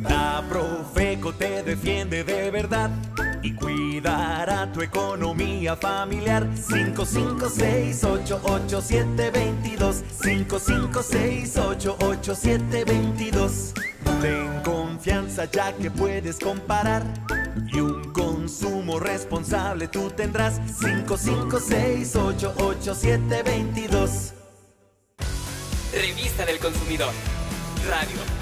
La Profeco te defiende de verdad y cuidará tu economía familiar. 55688722 55688722 Ten confianza ya que puedes comparar y un consumo responsable tú tendrás. 55688722 Revista del Consumidor. Radio.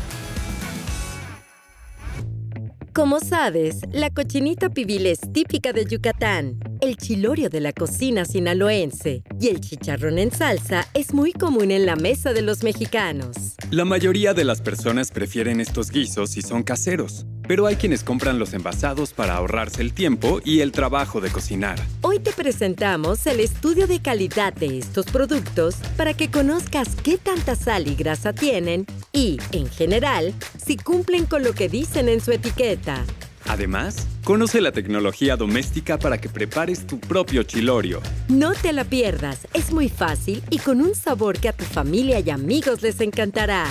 Como sabes, la cochinita pibil es típica de Yucatán, el chilorio de la cocina sinaloense y el chicharrón en salsa es muy común en la mesa de los mexicanos. La mayoría de las personas prefieren estos guisos si son caseros, pero hay quienes compran los envasados para ahorrarse el tiempo y el trabajo de cocinar. Hoy te presentamos el estudio de calidad de estos productos para que conozcas qué tanta sal y grasa tienen y, en general, si cumplen con lo que dicen en su etiqueta. Además, conoce la tecnología doméstica para que prepares tu propio chilorio. No te la pierdas, es muy fácil y con un sabor que a tu familia y amigos les encantará.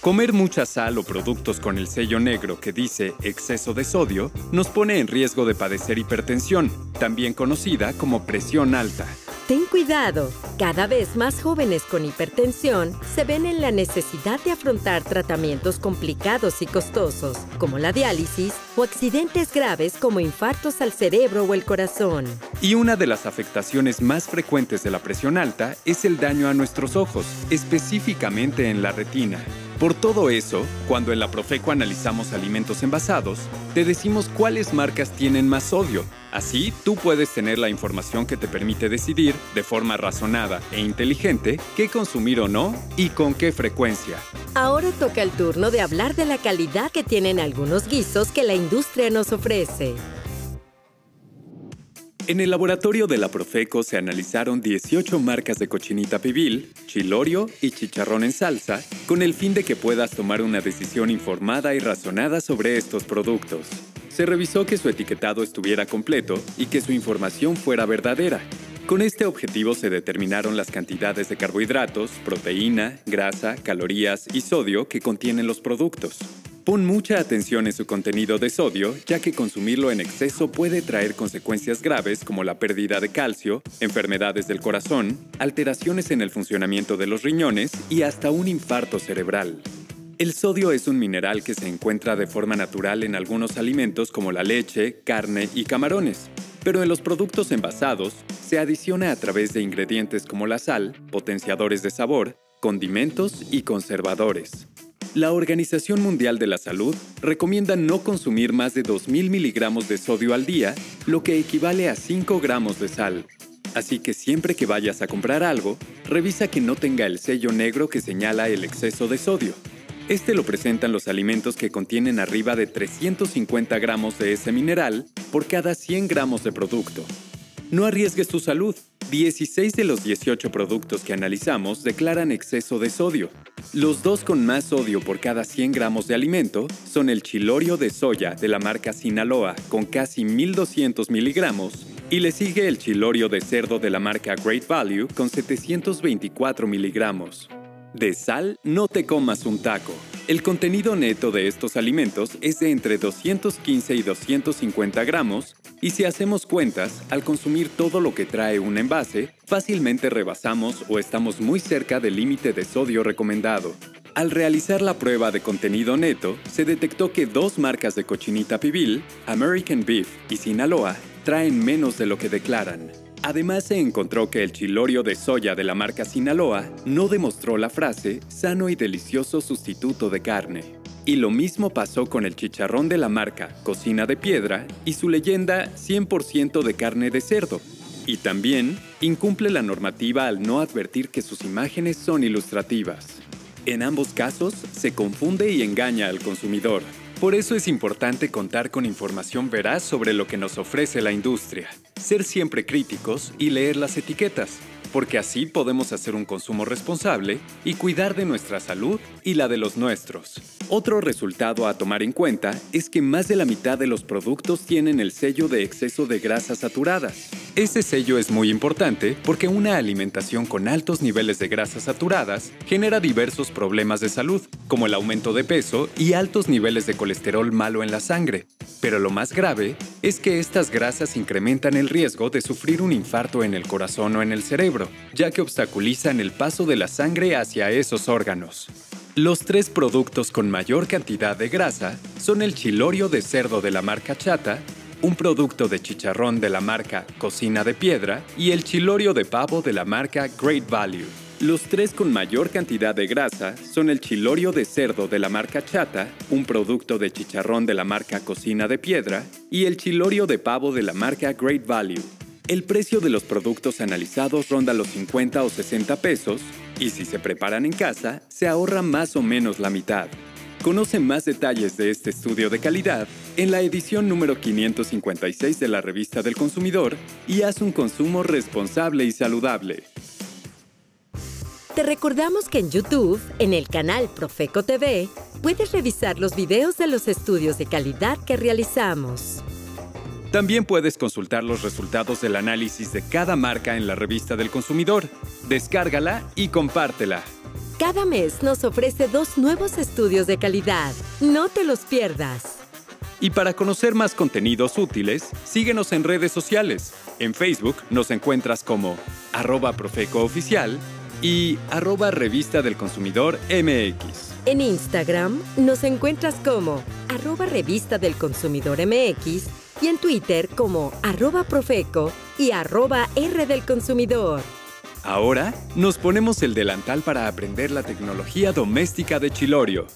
Comer mucha sal o productos con el sello negro que dice exceso de sodio nos pone en riesgo de padecer hipertensión, también conocida como presión alta. Ten cuidado, cada vez más jóvenes con hipertensión se ven en la necesidad de afrontar tratamientos complicados y costosos, como la diálisis o accidentes graves como infartos al cerebro o el corazón. Y una de las afectaciones más frecuentes de la presión alta es el daño a nuestros ojos, específicamente en la retina. Por todo eso, cuando en la Profeco analizamos alimentos envasados, te decimos cuáles marcas tienen más sodio. Así, tú puedes tener la información que te permite decidir, de forma razonada e inteligente, qué consumir o no y con qué frecuencia. Ahora toca el turno de hablar de la calidad que tienen algunos guisos que la industria nos ofrece. En el laboratorio de la Profeco se analizaron 18 marcas de cochinita pibil, chilorio y chicharrón en salsa, con el fin de que puedas tomar una decisión informada y razonada sobre estos productos. Se revisó que su etiquetado estuviera completo y que su información fuera verdadera. Con este objetivo se determinaron las cantidades de carbohidratos, proteína, grasa, calorías y sodio que contienen los productos. Pon mucha atención en su contenido de sodio, ya que consumirlo en exceso puede traer consecuencias graves como la pérdida de calcio, enfermedades del corazón, alteraciones en el funcionamiento de los riñones y hasta un infarto cerebral. El sodio es un mineral que se encuentra de forma natural en algunos alimentos como la leche, carne y camarones, pero en los productos envasados se adiciona a través de ingredientes como la sal, potenciadores de sabor, condimentos y conservadores. La Organización Mundial de la Salud recomienda no consumir más de 2.000 miligramos de sodio al día, lo que equivale a 5 gramos de sal. Así que siempre que vayas a comprar algo, revisa que no tenga el sello negro que señala el exceso de sodio. Este lo presentan los alimentos que contienen arriba de 350 gramos de ese mineral por cada 100 gramos de producto. No arriesgues tu salud. 16 de los 18 productos que analizamos declaran exceso de sodio. Los dos con más sodio por cada 100 gramos de alimento son el chilorio de soya de la marca Sinaloa con casi 1200 miligramos y le sigue el chilorio de cerdo de la marca Great Value con 724 miligramos. De sal, no te comas un taco. El contenido neto de estos alimentos es de entre 215 y 250 gramos y si hacemos cuentas, al consumir todo lo que trae un envase, fácilmente rebasamos o estamos muy cerca del límite de sodio recomendado. Al realizar la prueba de contenido neto, se detectó que dos marcas de cochinita pibil, American Beef y Sinaloa, traen menos de lo que declaran. Además se encontró que el chilorio de soya de la marca Sinaloa no demostró la frase sano y delicioso sustituto de carne. Y lo mismo pasó con el chicharrón de la marca Cocina de Piedra y su leyenda 100% de carne de cerdo. Y también incumple la normativa al no advertir que sus imágenes son ilustrativas. En ambos casos, se confunde y engaña al consumidor. Por eso es importante contar con información veraz sobre lo que nos ofrece la industria, ser siempre críticos y leer las etiquetas porque así podemos hacer un consumo responsable y cuidar de nuestra salud y la de los nuestros. Otro resultado a tomar en cuenta es que más de la mitad de los productos tienen el sello de exceso de grasas saturadas. Ese sello es muy importante porque una alimentación con altos niveles de grasas saturadas genera diversos problemas de salud, como el aumento de peso y altos niveles de colesterol malo en la sangre. Pero lo más grave es que estas grasas incrementan el riesgo de sufrir un infarto en el corazón o en el cerebro, ya que obstaculizan el paso de la sangre hacia esos órganos. Los tres productos con mayor cantidad de grasa son el chilorio de cerdo de la marca Chata, un producto de chicharrón de la marca Cocina de Piedra y el chilorio de pavo de la marca Great Value. Los tres con mayor cantidad de grasa son el chilorio de cerdo de la marca Chata, un producto de chicharrón de la marca Cocina de Piedra, y el chilorio de pavo de la marca Great Value. El precio de los productos analizados ronda los 50 o 60 pesos, y si se preparan en casa, se ahorra más o menos la mitad. Conoce más detalles de este estudio de calidad en la edición número 556 de la revista del consumidor y haz un consumo responsable y saludable. Te recordamos que en YouTube, en el canal Profeco TV, puedes revisar los videos de los estudios de calidad que realizamos. También puedes consultar los resultados del análisis de cada marca en la revista del consumidor. Descárgala y compártela. Cada mes nos ofrece dos nuevos estudios de calidad. No te los pierdas. Y para conocer más contenidos útiles, síguenos en redes sociales. En Facebook nos encuentras como arroba profecooficial y arroba revista del consumidor MX. En Instagram nos encuentras como arroba revista del consumidor MX y en Twitter como arroba profeco y arroba R del consumidor. Ahora nos ponemos el delantal para aprender la tecnología doméstica de Chilorio.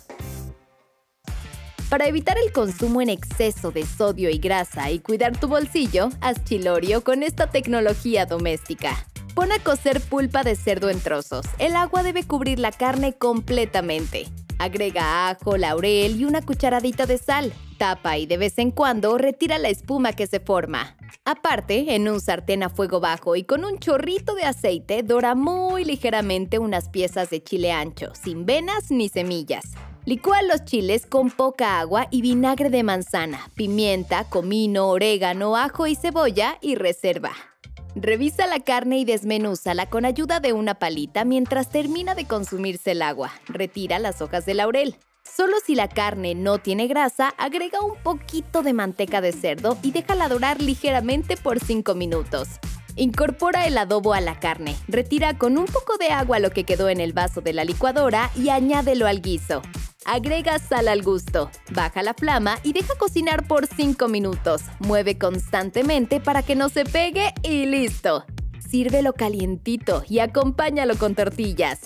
Para evitar el consumo en exceso de sodio y grasa y cuidar tu bolsillo, haz Chilorio con esta tecnología doméstica. Pon a cocer pulpa de cerdo en trozos. El agua debe cubrir la carne completamente. Agrega ajo, laurel y una cucharadita de sal. Tapa y de vez en cuando retira la espuma que se forma. Aparte, en un sartén a fuego bajo y con un chorrito de aceite, dora muy ligeramente unas piezas de chile ancho, sin venas ni semillas. Licúa los chiles con poca agua y vinagre de manzana, pimienta, comino, orégano, ajo y cebolla y reserva. Revisa la carne y desmenúzala con ayuda de una palita mientras termina de consumirse el agua. Retira las hojas de laurel. Solo si la carne no tiene grasa, agrega un poquito de manteca de cerdo y déjala dorar ligeramente por 5 minutos. Incorpora el adobo a la carne, retira con un poco de agua lo que quedó en el vaso de la licuadora y añádelo al guiso. Agrega sal al gusto, baja la flama y deja cocinar por 5 minutos. Mueve constantemente para que no se pegue y listo. Sírvelo calientito y acompáñalo con tortillas.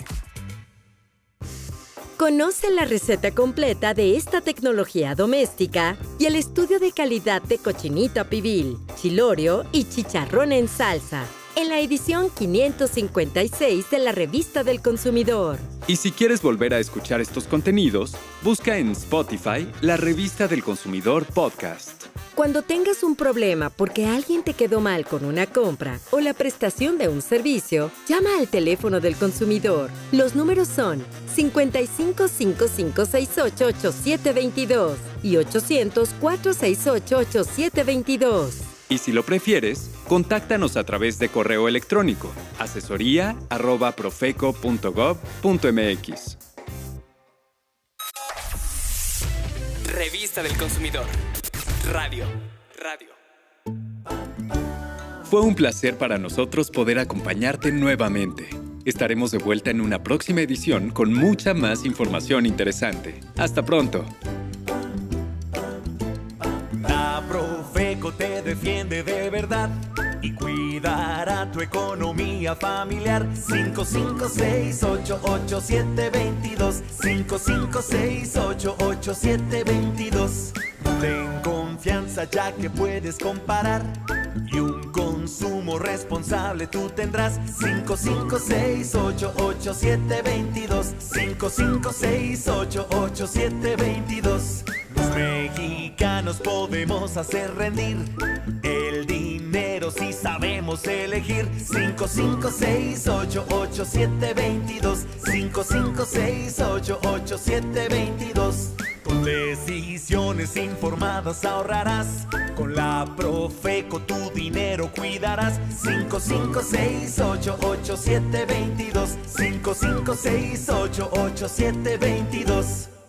Conoce la receta completa de esta tecnología doméstica y el estudio de calidad de cochinita pibil, chilorio y chicharrón en salsa en la edición 556 de la revista del consumidor. Y si quieres volver a escuchar estos contenidos, busca en Spotify la revista del consumidor podcast. Cuando tengas un problema porque alguien te quedó mal con una compra o la prestación de un servicio, llama al teléfono del consumidor. Los números son 55 5568 8722 y 800 468 8722. Y si lo prefieres, contáctanos a través de correo electrónico asesoría@profeco.gov.mx. Revista del Consumidor. Radio. Radio. Fue un placer para nosotros poder acompañarte nuevamente. Estaremos de vuelta en una próxima edición con mucha más información interesante. Hasta pronto. La Profeco te defiende de verdad y cuidará tu economía familiar. 55688722 55688722 Ten confianza ya que puedes comparar y un consumo responsable tú tendrás. 55688722 55688722 Los mexicanos podemos hacer rendir. el sabemos elegir. 5, 5, 6, 8, 8, 7, 22 5, 5, 6, 8, 8, 7, 22 Con decisiones informadas ahorrarás. Con la Profeco tu dinero cuidarás. 5, 5, 6, 8, 8, 7, 22 5, 5, 6, 8, 8, 7, 22